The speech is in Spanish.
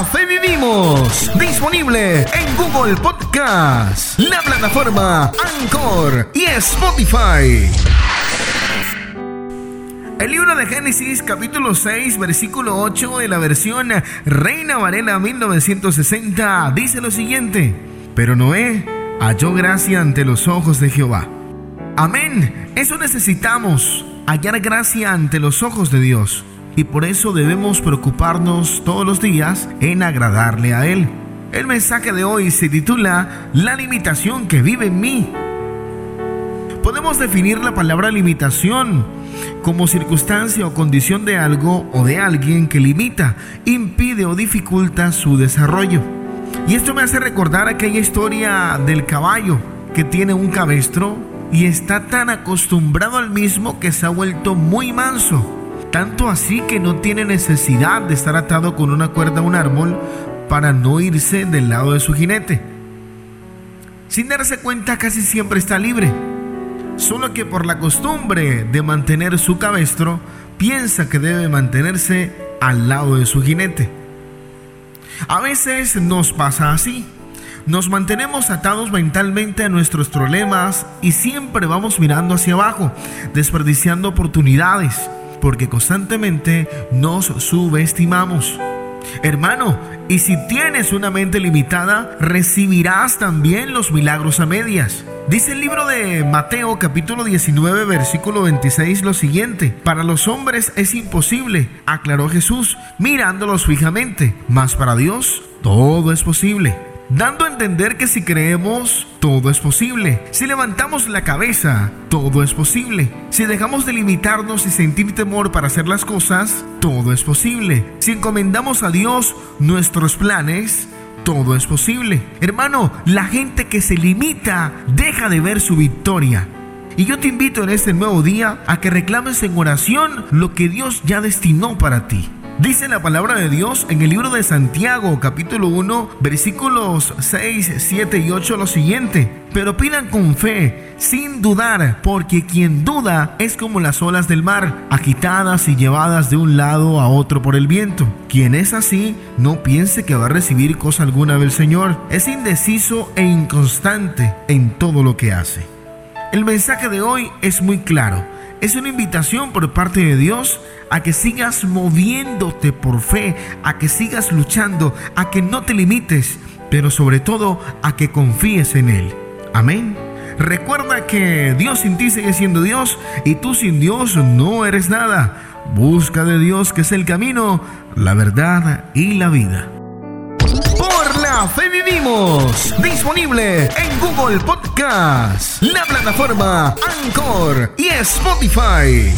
la fe vivimos. Disponible en Google Podcast, la plataforma Anchor y Spotify. El libro de Génesis capítulo 6 versículo 8 en la versión Reina Varela 1960 dice lo siguiente. Pero Noé halló gracia ante los ojos de Jehová. Amén. Eso necesitamos, hallar gracia ante los ojos de Dios y por eso debemos preocuparnos todos los días en agradarle a Él. El mensaje de hoy se titula La limitación que vive en mí. Podemos definir la palabra limitación como circunstancia o condición de algo o de alguien que limita, impide o dificulta su desarrollo. Y esto me hace recordar aquella historia del caballo que tiene un cabestro y está tan acostumbrado al mismo que se ha vuelto muy manso tanto así que no tiene necesidad de estar atado con una cuerda a un árbol para no irse del lado de su jinete. Sin darse cuenta casi siempre está libre, solo que por la costumbre de mantener su cabestro, piensa que debe mantenerse al lado de su jinete. A veces nos pasa así. Nos mantenemos atados mentalmente a nuestros problemas y siempre vamos mirando hacia abajo, desperdiciando oportunidades porque constantemente nos subestimamos. Hermano, y si tienes una mente limitada, recibirás también los milagros a medias. Dice el libro de Mateo capítulo 19 versículo 26 lo siguiente, para los hombres es imposible, aclaró Jesús, mirándolos fijamente, mas para Dios todo es posible dando a entender que si creemos, todo es posible. Si levantamos la cabeza, todo es posible. Si dejamos de limitarnos y sentir temor para hacer las cosas, todo es posible. Si encomendamos a Dios nuestros planes, todo es posible. Hermano, la gente que se limita deja de ver su victoria. Y yo te invito en este nuevo día a que reclames en oración lo que Dios ya destinó para ti. Dice la palabra de Dios en el libro de Santiago capítulo 1 versículos 6, 7 y 8 lo siguiente. Pero pidan con fe, sin dudar, porque quien duda es como las olas del mar, agitadas y llevadas de un lado a otro por el viento. Quien es así, no piense que va a recibir cosa alguna del Señor. Es indeciso e inconstante en todo lo que hace. El mensaje de hoy es muy claro es una invitación por parte de Dios a que sigas moviéndote por fe, a que sigas luchando, a que no te limites, pero sobre todo a que confíes en Él. Amén. Recuerda que Dios sin ti sigue siendo Dios y tú sin Dios no eres nada. Busca de Dios que es el camino, la verdad y la vida. Fe vivimos. Disponible en Google Podcast, la plataforma Anchor y Spotify.